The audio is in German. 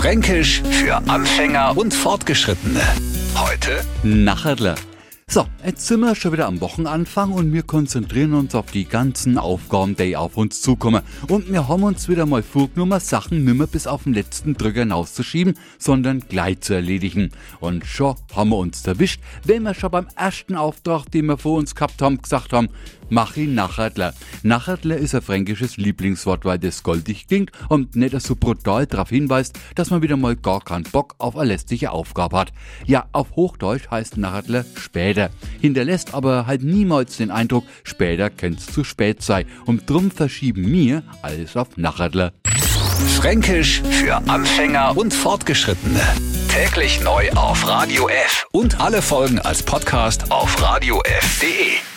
Fränkisch für Anfänger und Fortgeschrittene. Heute Nacherle. So, jetzt sind wir schon wieder am Wochenanfang und wir konzentrieren uns auf die ganzen Aufgaben, die auf uns zukommen. Und wir haben uns wieder mal vorgenommen, Sachen nimmer bis auf den letzten Drücker hinauszuschieben, sondern gleich zu erledigen. Und schon haben wir uns erwischt, wenn wir schon beim ersten Auftrag, den wir vor uns gehabt haben, gesagt haben, mach ihn Nachertler. Nachertler ist ein fränkisches Lieblingswort, weil das goldig klingt und nicht so brutal darauf hinweist, dass man wieder mal gar keinen Bock auf eine lästige Aufgabe hat. Ja, auf Hochdeutsch heißt Nachertler später später, hinterlässt aber halt niemals den Eindruck, später könnte es zu spät sein. Und drum verschieben wir alles auf Nachadler. Fränkisch für Anfänger und Fortgeschrittene. Täglich neu auf Radio F und alle Folgen als Podcast auf radiof.de.